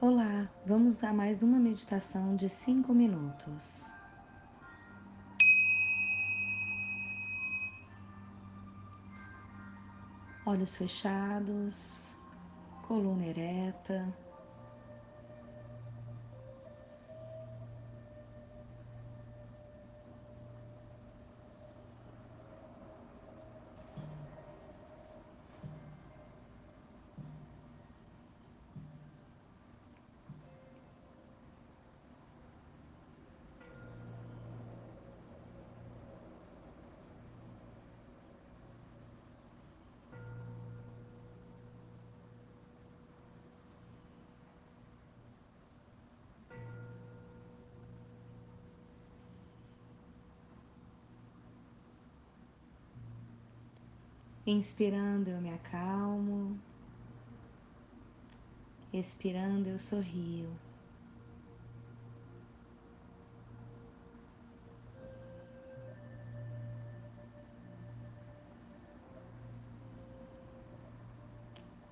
Olá, vamos a mais uma meditação de cinco minutos. Olhos fechados, coluna ereta. Inspirando, eu me acalmo. Expirando, eu sorrio.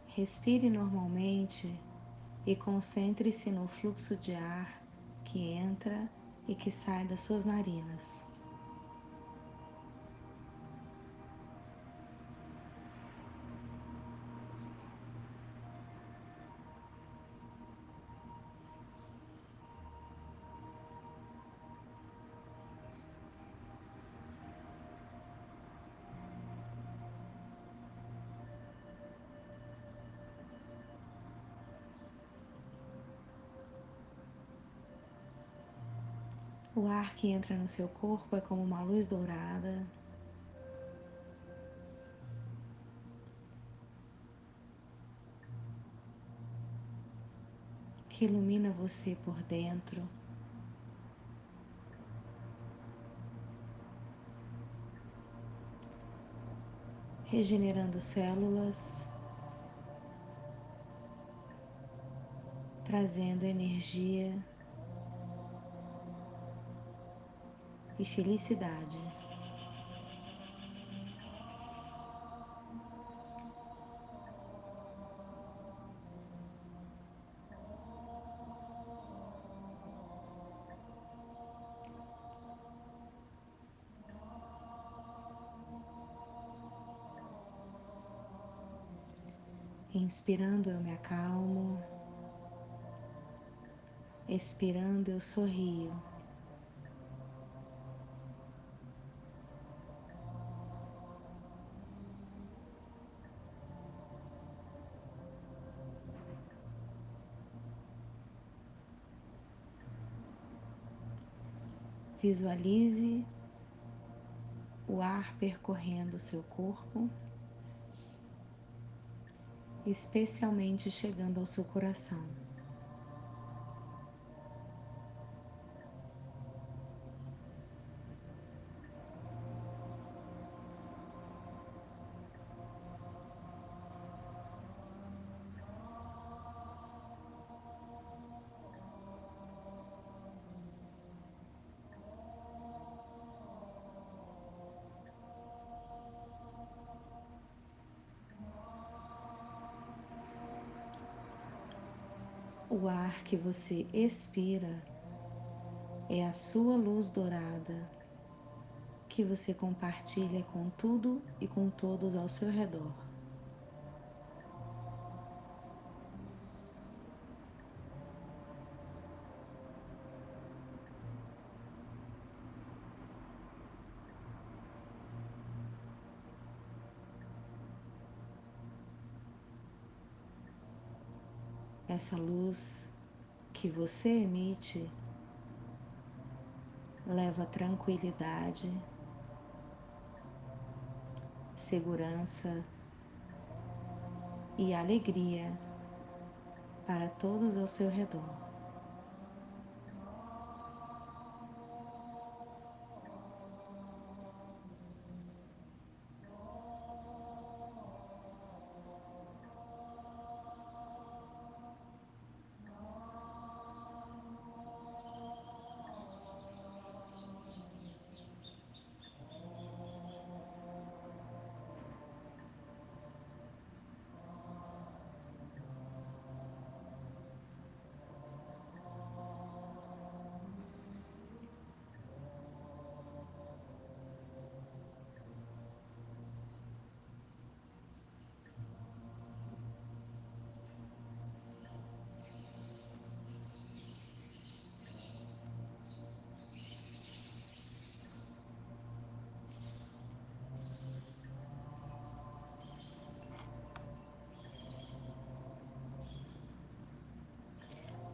Respire normalmente e concentre-se no fluxo de ar que entra e que sai das suas narinas. O ar que entra no seu corpo é como uma luz dourada. Que ilumina você por dentro. Regenerando células, trazendo energia e felicidade. Inspirando, eu me acalmo. Expirando, eu sorrio. Visualize o ar percorrendo o seu corpo, especialmente chegando ao seu coração. O ar que você expira é a sua luz dourada que você compartilha com tudo e com todos ao seu redor. Essa luz que você emite leva tranquilidade, segurança e alegria para todos ao seu redor.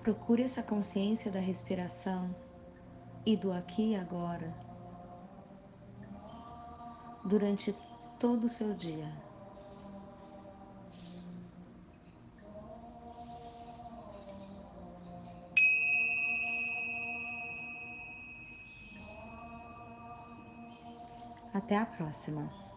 Procure essa consciência da respiração e do aqui e agora durante todo o seu dia. Até a próxima.